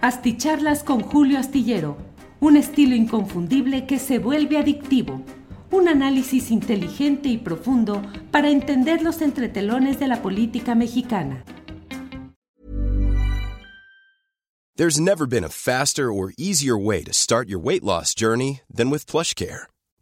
Asticharlas con Julio Astillero, un estilo inconfundible que se vuelve adictivo. Un análisis inteligente y profundo para entender los entretelones de la política mexicana. There's never been a faster or easier way to start your weight loss journey than with PlushCare.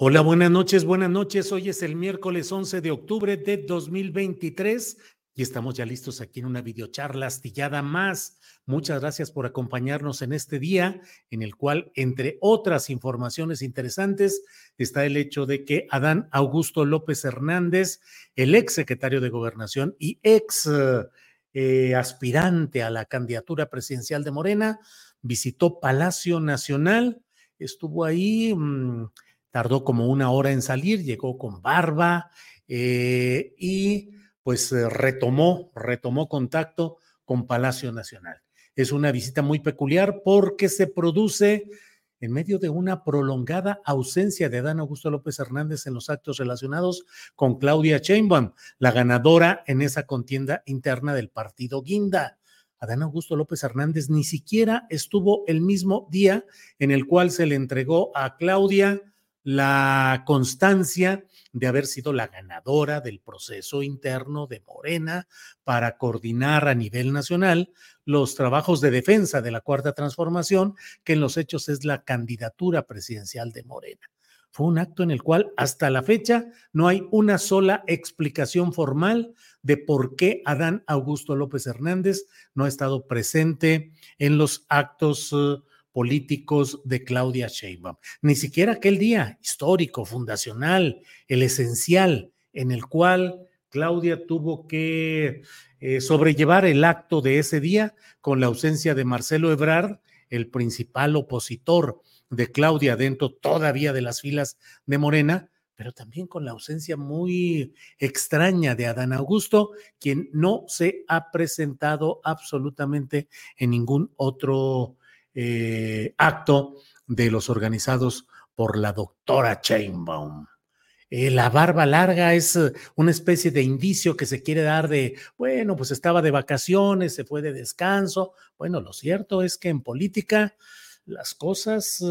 Hola, buenas noches, buenas noches. Hoy es el miércoles 11 de octubre de 2023 y estamos ya listos aquí en una videocharla astillada más. Muchas gracias por acompañarnos en este día en el cual, entre otras informaciones interesantes, está el hecho de que Adán Augusto López Hernández, el ex secretario de Gobernación y ex eh, aspirante a la candidatura presidencial de Morena, visitó Palacio Nacional, estuvo ahí, mmm, tardó como una hora en salir, llegó con barba eh, y pues eh, retomó, retomó contacto con Palacio Nacional. Es una visita muy peculiar porque se produce en medio de una prolongada ausencia de Adán Augusto López Hernández en los actos relacionados con Claudia Sheinbaum, la ganadora en esa contienda interna del partido Guinda. Adán Augusto López Hernández ni siquiera estuvo el mismo día en el cual se le entregó a Claudia la constancia de haber sido la ganadora del proceso interno de Morena para coordinar a nivel nacional los trabajos de defensa de la Cuarta Transformación, que en los hechos es la candidatura presidencial de Morena. Fue un acto en el cual hasta la fecha no hay una sola explicación formal de por qué Adán Augusto López Hernández no ha estado presente en los actos uh, políticos de Claudia Sheinbaum. Ni siquiera aquel día histórico, fundacional, el esencial, en el cual Claudia tuvo que eh, sobrellevar el acto de ese día con la ausencia de Marcelo Ebrard, el principal opositor de Claudia dentro todavía de las filas de Morena, pero también con la ausencia muy extraña de Adán Augusto, quien no se ha presentado absolutamente en ningún otro eh, acto de los organizados por la doctora Chainbaum. Eh, la barba larga es eh, una especie de indicio que se quiere dar de, bueno, pues estaba de vacaciones, se fue de descanso. Bueno, lo cierto es que en política las cosas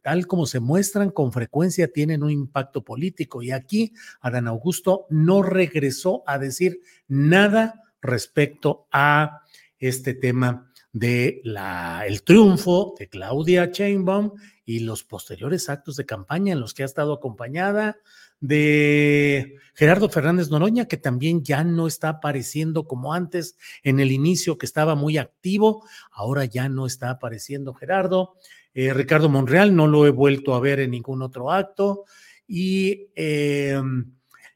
tal como se muestran con frecuencia tienen un impacto político y aquí Adán Augusto no regresó a decir nada respecto a este tema de la, el triunfo de Claudia Sheinbaum y los posteriores actos de campaña en los que ha estado acompañada de Gerardo Fernández Noroña, que también ya no está apareciendo como antes en el inicio, que estaba muy activo, ahora ya no está apareciendo Gerardo. Eh, Ricardo Monreal no lo he vuelto a ver en ningún otro acto y em,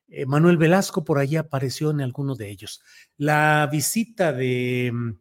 eh, Manuel Velasco por ahí apareció en alguno de ellos. La visita de em,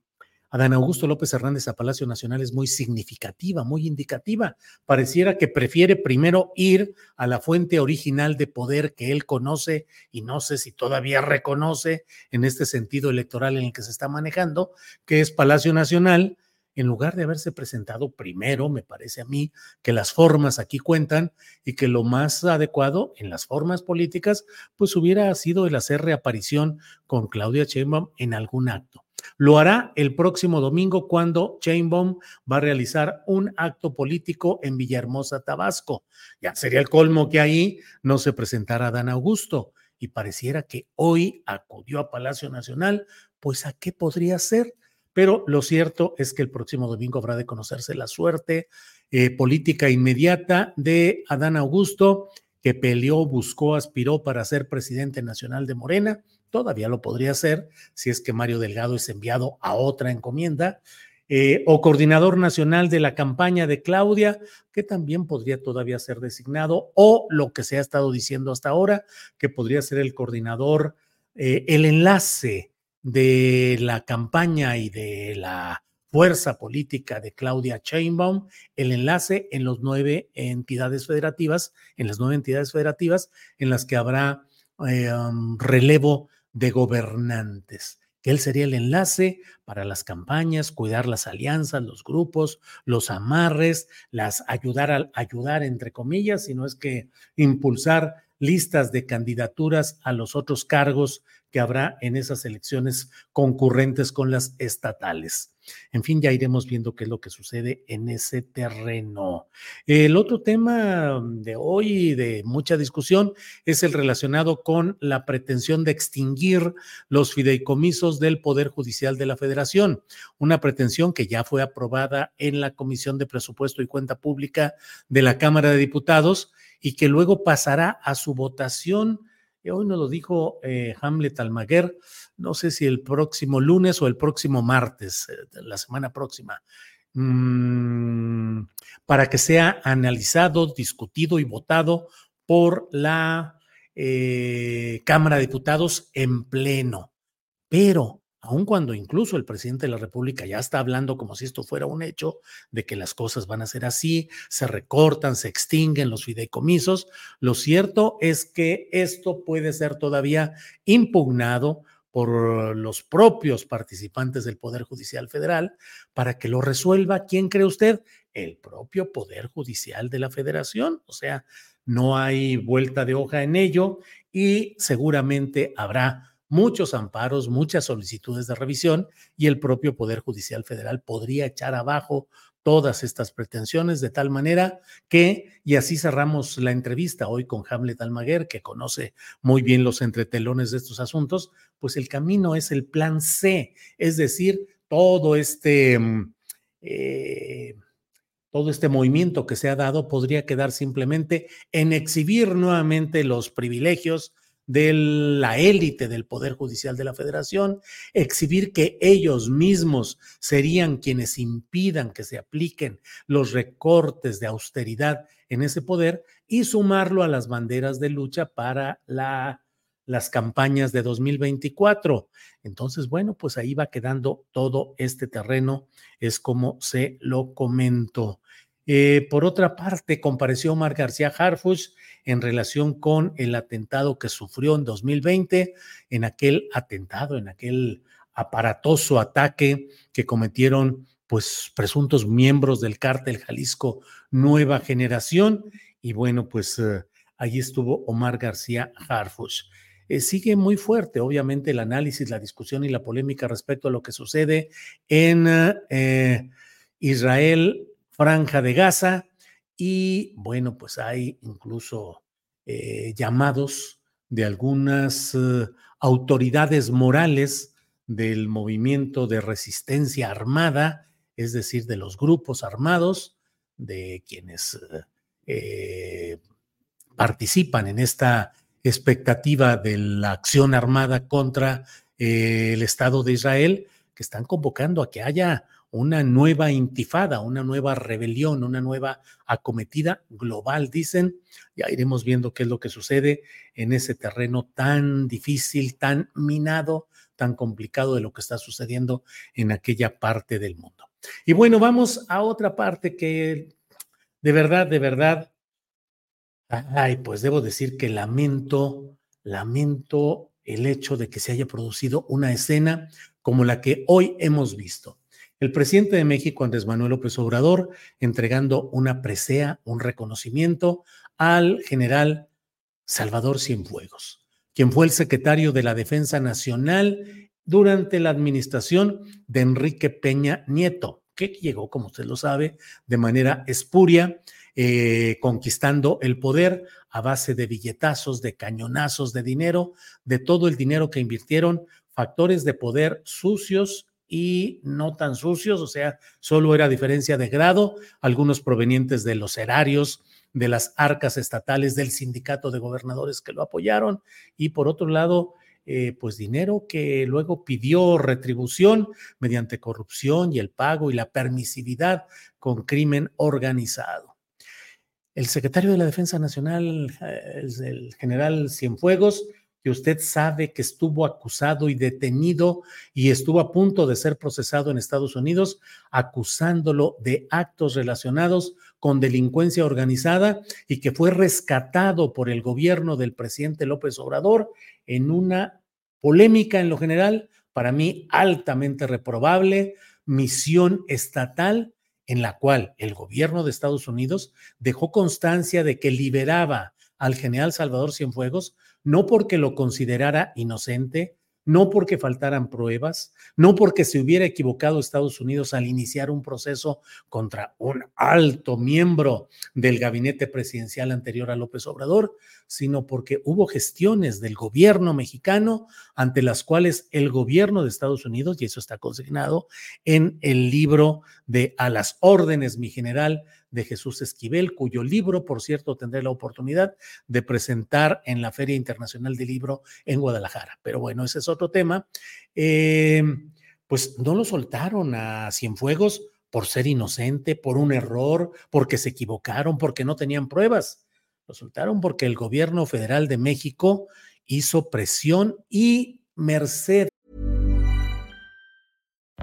Adán Augusto López Hernández a Palacio Nacional es muy significativa, muy indicativa. Pareciera que prefiere primero ir a la fuente original de poder que él conoce y no sé si todavía reconoce en este sentido electoral en el que se está manejando, que es Palacio Nacional, en lugar de haberse presentado primero, me parece a mí que las formas aquí cuentan y que lo más adecuado en las formas políticas, pues hubiera sido el hacer reaparición con Claudia Sheinbaum en algún acto. Lo hará el próximo domingo cuando Chainbaum va a realizar un acto político en Villahermosa, Tabasco. Ya sería el colmo que ahí no se presentara Dan Augusto y pareciera que hoy acudió a Palacio Nacional, pues ¿a qué podría ser? Pero lo cierto es que el próximo domingo habrá de conocerse la suerte eh, política inmediata de Adán Augusto, que peleó, buscó, aspiró para ser presidente nacional de Morena. Todavía lo podría ser si es que Mario Delgado es enviado a otra encomienda. Eh, o coordinador nacional de la campaña de Claudia, que también podría todavía ser designado, o lo que se ha estado diciendo hasta ahora, que podría ser el coordinador, eh, el enlace de la campaña y de la fuerza política de Claudia Sheinbaum, el enlace en las nueve entidades federativas, en las nueve entidades federativas en las que habrá eh, um, relevo de gobernantes que él sería el enlace para las campañas, cuidar las alianzas, los grupos, los amarres, las ayudar a ayudar entre comillas, sino es que impulsar listas de candidaturas a los otros cargos que habrá en esas elecciones concurrentes con las estatales. En fin, ya iremos viendo qué es lo que sucede en ese terreno. El otro tema de hoy de mucha discusión es el relacionado con la pretensión de extinguir los fideicomisos del Poder Judicial de la Federación, una pretensión que ya fue aprobada en la Comisión de Presupuesto y Cuenta Pública de la Cámara de Diputados y que luego pasará a su votación hoy nos lo dijo eh, Hamlet Almaguer, no sé si el próximo lunes o el próximo martes, eh, la semana próxima, mm, para que sea analizado, discutido y votado por la eh, Cámara de Diputados en pleno. Pero aun cuando incluso el presidente de la República ya está hablando como si esto fuera un hecho, de que las cosas van a ser así, se recortan, se extinguen los fideicomisos, lo cierto es que esto puede ser todavía impugnado por los propios participantes del Poder Judicial Federal para que lo resuelva. ¿Quién cree usted? El propio Poder Judicial de la Federación. O sea, no hay vuelta de hoja en ello y seguramente habrá muchos amparos, muchas solicitudes de revisión y el propio Poder Judicial Federal podría echar abajo todas estas pretensiones de tal manera que, y así cerramos la entrevista hoy con Hamlet Almaguer, que conoce muy bien los entretelones de estos asuntos, pues el camino es el plan C, es decir, todo este... Mm, eh, todo este movimiento que se ha dado podría quedar simplemente en exhibir nuevamente los privilegios, de la élite del Poder Judicial de la Federación, exhibir que ellos mismos serían quienes impidan que se apliquen los recortes de austeridad en ese poder y sumarlo a las banderas de lucha para la, las campañas de 2024. Entonces, bueno, pues ahí va quedando todo este terreno, es como se lo comento. Eh, por otra parte, compareció Omar García Harfuch en relación con el atentado que sufrió en 2020, en aquel atentado, en aquel aparatoso ataque que cometieron pues presuntos miembros del cártel Jalisco Nueva Generación. Y bueno, pues eh, allí estuvo Omar García Harfuch. Eh, sigue muy fuerte, obviamente, el análisis, la discusión y la polémica respecto a lo que sucede en Israel, Franja de Gaza, y bueno, pues hay incluso eh, llamados de algunas eh, autoridades morales del movimiento de resistencia armada, es decir, de los grupos armados, de quienes eh, participan en esta expectativa de la acción armada contra el Estado de Israel, que están convocando a que haya una nueva intifada, una nueva rebelión, una nueva acometida global, dicen. Ya iremos viendo qué es lo que sucede en ese terreno tan difícil, tan minado, tan complicado de lo que está sucediendo en aquella parte del mundo. Y bueno, vamos a otra parte que de verdad, de verdad, ay, pues debo decir que lamento, lamento el hecho de que se haya producido una escena como la que hoy hemos visto el presidente de México, Andrés Manuel López Obrador, entregando una presea, un reconocimiento al general Salvador Cienfuegos, quien fue el secretario de la Defensa Nacional durante la administración de Enrique Peña Nieto, que llegó, como usted lo sabe, de manera espuria, eh, conquistando el poder a base de billetazos, de cañonazos de dinero, de todo el dinero que invirtieron factores de poder sucios y no tan sucios, o sea, solo era diferencia de grado, algunos provenientes de los erarios, de las arcas estatales, del sindicato de gobernadores que lo apoyaron, y por otro lado, eh, pues dinero que luego pidió retribución mediante corrupción y el pago y la permisividad con crimen organizado. El secretario de la Defensa Nacional, eh, el general Cienfuegos, que usted sabe que estuvo acusado y detenido y estuvo a punto de ser procesado en Estados Unidos, acusándolo de actos relacionados con delincuencia organizada y que fue rescatado por el gobierno del presidente López Obrador en una polémica en lo general, para mí altamente reprobable, misión estatal en la cual el gobierno de Estados Unidos dejó constancia de que liberaba al general Salvador Cienfuegos no porque lo considerara inocente, no porque faltaran pruebas, no porque se hubiera equivocado Estados Unidos al iniciar un proceso contra un alto miembro del gabinete presidencial anterior a López Obrador, sino porque hubo gestiones del gobierno mexicano ante las cuales el gobierno de Estados Unidos, y eso está consignado en el libro de A las órdenes, mi general, de Jesús Esquivel, cuyo libro, por cierto, tendré la oportunidad de presentar en la Feria Internacional del Libro en Guadalajara. Pero bueno, ese es otro tema. Eh, pues no lo soltaron a Cienfuegos por ser inocente, por un error, porque se equivocaron, porque no tenían pruebas. Lo soltaron porque el gobierno federal de México hizo presión y merced.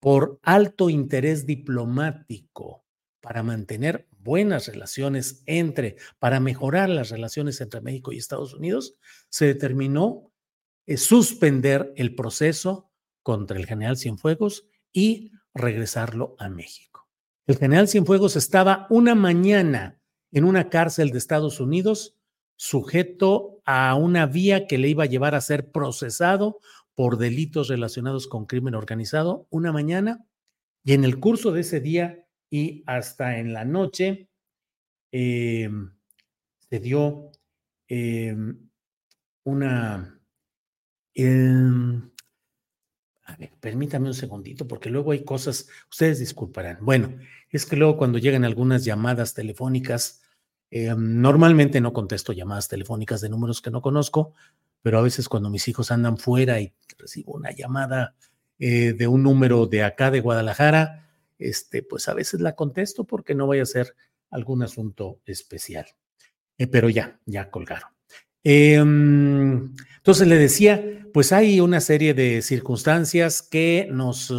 por alto interés diplomático para mantener buenas relaciones entre, para mejorar las relaciones entre México y Estados Unidos, se determinó eh, suspender el proceso contra el general Cienfuegos y regresarlo a México. El general Cienfuegos estaba una mañana en una cárcel de Estados Unidos sujeto a una vía que le iba a llevar a ser procesado por delitos relacionados con crimen organizado una mañana y en el curso de ese día y hasta en la noche em, se dio em, una... Em, a ver, permítame un segundito porque luego hay cosas, ustedes disculparán. Bueno, es que luego cuando llegan algunas llamadas telefónicas, normalmente no contesto llamadas telefónicas de números que no conozco, pero a veces cuando mis hijos andan fuera y recibo una llamada eh, de un número de acá de Guadalajara, este, pues a veces la contesto porque no vaya a ser algún asunto especial. Eh, pero ya, ya colgaron. Em, entonces le decía, pues hay una serie de circunstancias que nos...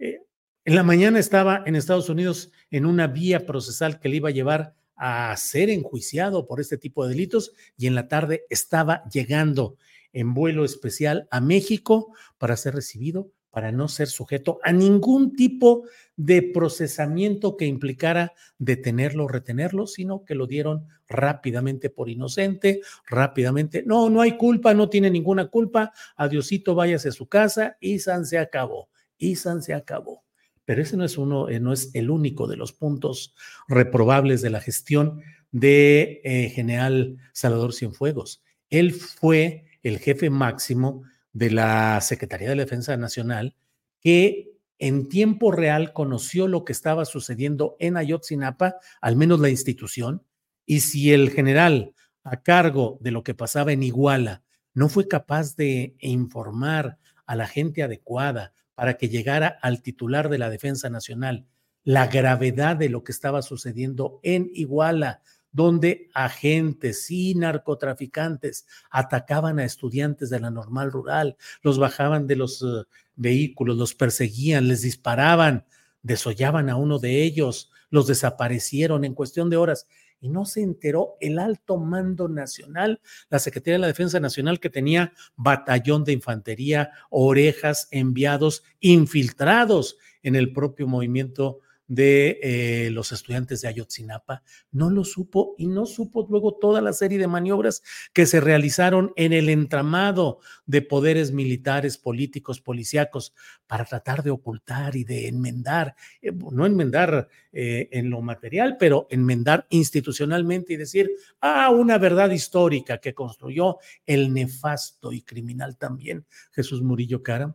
Eh, en la mañana estaba en Estados Unidos en una vía procesal que le iba a llevar a ser enjuiciado por este tipo de delitos y en la tarde estaba llegando en vuelo especial a México para ser recibido, para no ser sujeto a ningún tipo de procesamiento que implicara detenerlo o retenerlo, sino que lo dieron rápidamente por inocente, rápidamente, no, no hay culpa, no tiene ninguna culpa, adiosito, váyase a su casa, y San se acabó, y San se acabó. Pero ese no es uno, eh, no es el único de los puntos reprobables de la gestión de eh, general Salvador Cienfuegos. Él fue el jefe máximo de la Secretaría de Defensa Nacional que en tiempo real conoció lo que estaba sucediendo en Ayotzinapa, al menos la institución, y si el general a cargo de lo que pasaba en Iguala no fue capaz de informar a la gente adecuada para que llegara al titular de la Defensa Nacional la gravedad de lo que estaba sucediendo en Iguala, donde agentes y narcotraficantes atacaban a estudiantes de la normal rural, los bajaban de los uh, vehículos, los perseguían, les disparaban, desollaban a uno de ellos, los desaparecieron en cuestión de horas y no se enteró el alto mando nacional, la Secretaría de la Defensa Nacional que tenía batallón de infantería, orejas, enviados, infiltrados en el propio movimiento de eh, los estudiantes de Ayotzinapa, no lo supo y no supo luego toda la serie de maniobras que se realizaron en el entramado de poderes militares, políticos, policíacos, para tratar de ocultar y de enmendar, eh, no enmendar eh, en lo material, pero enmendar institucionalmente y decir, ah, una verdad histórica que construyó el nefasto y criminal también Jesús Murillo Caram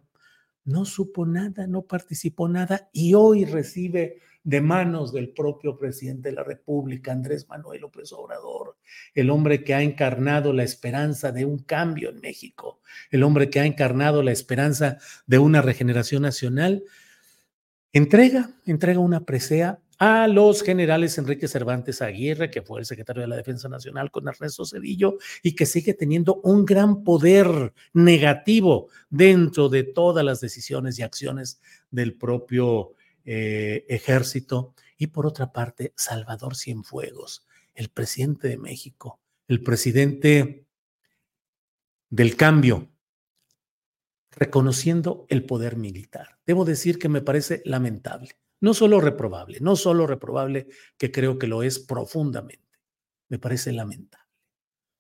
no supo nada, no participó nada y hoy recibe de manos del propio presidente de la República, Andrés Manuel López Obrador, el hombre que ha encarnado la esperanza de un cambio en México, el hombre que ha encarnado la esperanza de una regeneración nacional, entrega, entrega una presea a los generales Enrique Cervantes Aguirre, que fue el secretario de la Defensa Nacional con Ernesto Cedillo y que sigue teniendo un gran poder negativo dentro de todas las decisiones y acciones del propio eh, ejército. Y por otra parte, Salvador Cienfuegos, el presidente de México, el presidente del cambio, reconociendo el poder militar. Debo decir que me parece lamentable no solo reprobable, no solo reprobable, que creo que lo es profundamente. Me parece lamentable,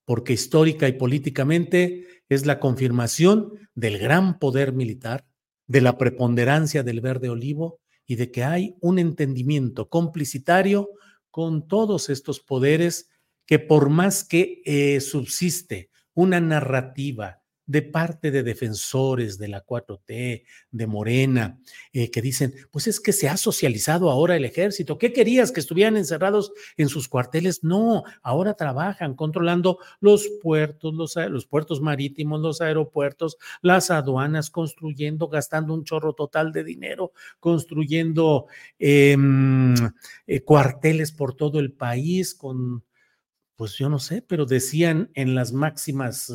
porque histórica y políticamente es la confirmación del gran poder militar, de la preponderancia del verde olivo y de que hay un entendimiento complicitario con todos estos poderes que por más que eh, subsiste una narrativa de parte de defensores de la 4T, de Morena, eh, que dicen, pues es que se ha socializado ahora el ejército. ¿Qué querías? ¿Que estuvieran encerrados en sus cuarteles? No, ahora trabajan controlando los puertos, los, los puertos marítimos, los aeropuertos, las aduanas, construyendo, gastando un chorro total de dinero, construyendo em, eh, cuarteles por todo el país con, pues yo no sé, pero decían en las máximas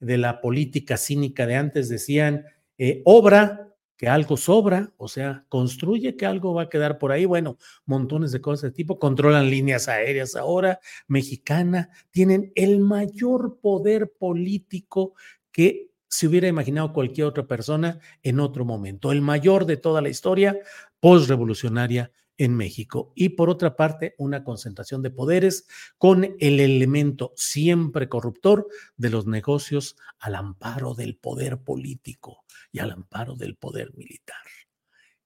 de la política cínica de antes decían, eh, obra que algo sobra, o sea, construye que algo va a quedar por ahí. Bueno, montones de cosas de tipo, controlan líneas aéreas ahora, mexicana, tienen el mayor poder político que se hubiera imaginado cualquier otra persona en otro momento, el mayor de toda la historia postrevolucionaria en México. Y por otra parte, una concentración de poderes con el elemento siempre corruptor de los negocios al amparo del poder político y al amparo del poder militar.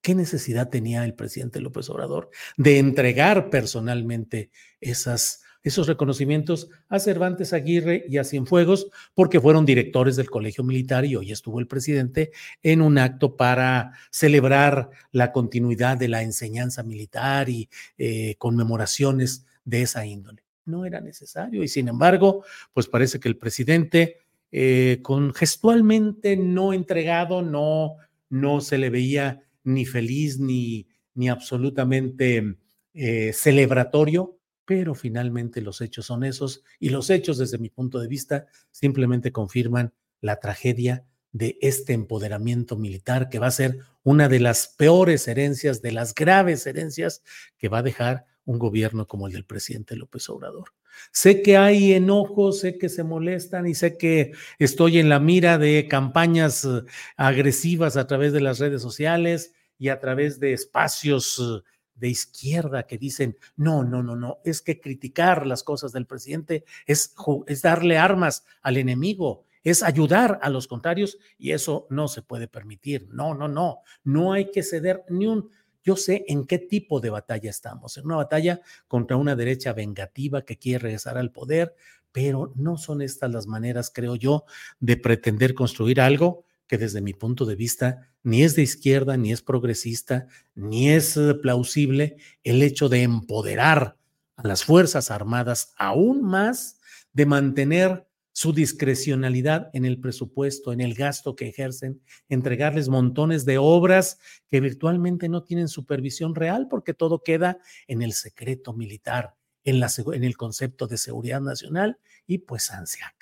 ¿Qué necesidad tenía el presidente López Obrador de entregar personalmente esas esos reconocimientos a Cervantes Aguirre y a Cienfuegos porque fueron directores del Colegio Militar y hoy estuvo el presidente en un acto para celebrar la continuidad de la enseñanza militar y eh, conmemoraciones de esa índole. No era necesario y sin embargo, pues parece que el presidente eh, con gestualmente no entregado, no, no se le veía ni feliz ni, ni absolutamente eh, celebratorio pero finalmente los hechos son esos y los hechos desde mi punto de vista simplemente confirman la tragedia de este empoderamiento militar que va a ser una de las peores herencias, de las graves herencias que va a dejar un gobierno como el del presidente López Obrador. Sé que hay enojos, sé que se molestan y sé que estoy en la mira de campañas eh, agresivas a través de las redes sociales y a través de espacios eh, de izquierda que dicen, no, no, no, no, es que criticar las cosas del presidente es, es darle armas al enemigo, es ayudar a los contrarios y eso no se puede permitir. No, no, no, no hay que ceder ni un... Yo sé en qué tipo de batalla estamos, en una batalla contra una derecha vengativa que quiere regresar al poder, pero no son estas las maneras, creo yo, de pretender construir algo que desde mi punto de vista ni es de izquierda, ni es progresista, ni es eh, plausible el hecho de empoderar a las Fuerzas Armadas aún más de mantener su discrecionalidad en el presupuesto, en el gasto que ejercen, entregarles montones de obras que virtualmente no tienen supervisión real porque todo queda en el secreto militar, en, el concepto de seguridad nacional y pues ansia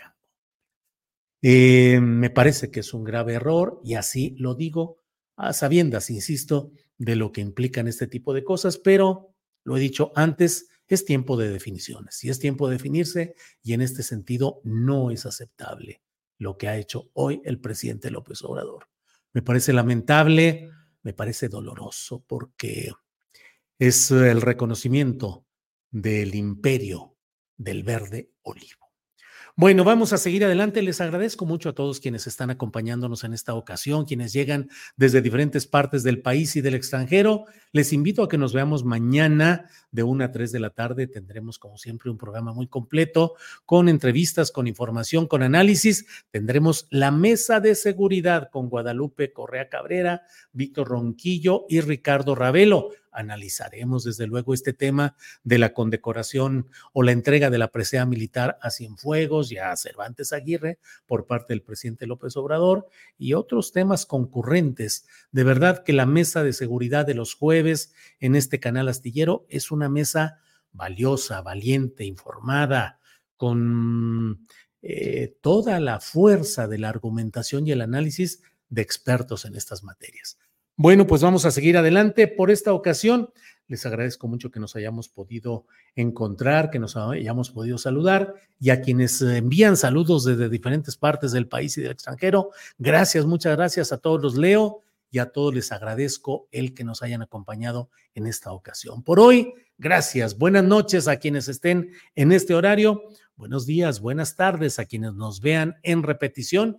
eh, me parece que es un grave error y así lo digo a sabiendas, insisto, de lo que implican este tipo de cosas, pero lo he dicho antes, es tiempo de definiciones y es tiempo de definirse y en este sentido no es aceptable lo que ha hecho hoy el presidente López Obrador. Me parece lamentable, me parece doloroso porque es el reconocimiento del imperio del verde olivo. Bueno, vamos a seguir adelante. Les agradezco mucho a todos quienes están acompañándonos en esta ocasión, quienes llegan desde diferentes partes del país y del extranjero. Les invito a que nos veamos mañana de 1 a 3 de la tarde. Tendremos, como siempre, un programa muy completo con entrevistas, con información, con análisis. Tendremos la mesa de seguridad con Guadalupe Correa Cabrera, Víctor Ronquillo y Ricardo Ravelo analizaremos desde luego este tema de la condecoración o la entrega de la presea militar a Cienfuegos y a Cervantes Aguirre por parte del presidente López Obrador y otros temas concurrentes. De verdad que la mesa de seguridad de los jueves en este canal astillero es una mesa valiosa, valiente, informada, con eh, toda la fuerza de la argumentación y el análisis de expertos en estas materias. Bueno, pues vamos a seguir adelante. Por esta ocasión, les agradezco mucho que nos hayamos podido encontrar, que nos hayamos podido saludar y a quienes envían saludos desde diferentes partes del país y del extranjero. Gracias, muchas gracias a todos los leo y a todos les agradezco el que nos hayan acompañado en esta ocasión. Por hoy, gracias. Buenas noches a quienes estén en este horario. Buenos días, buenas tardes a quienes nos vean en repetición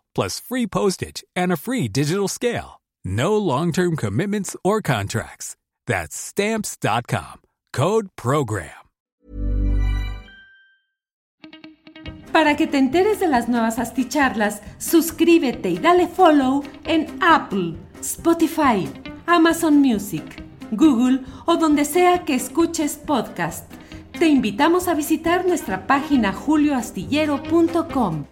plus free postage and a free digital scale. No long term commitments or contracts. That's stamps.com. Code Program. Para que te enteres de las nuevas asticharlas, suscríbete y dale follow en Apple, Spotify, Amazon Music, Google o donde sea que escuches podcast. Te invitamos a visitar nuestra página julioastillero.com.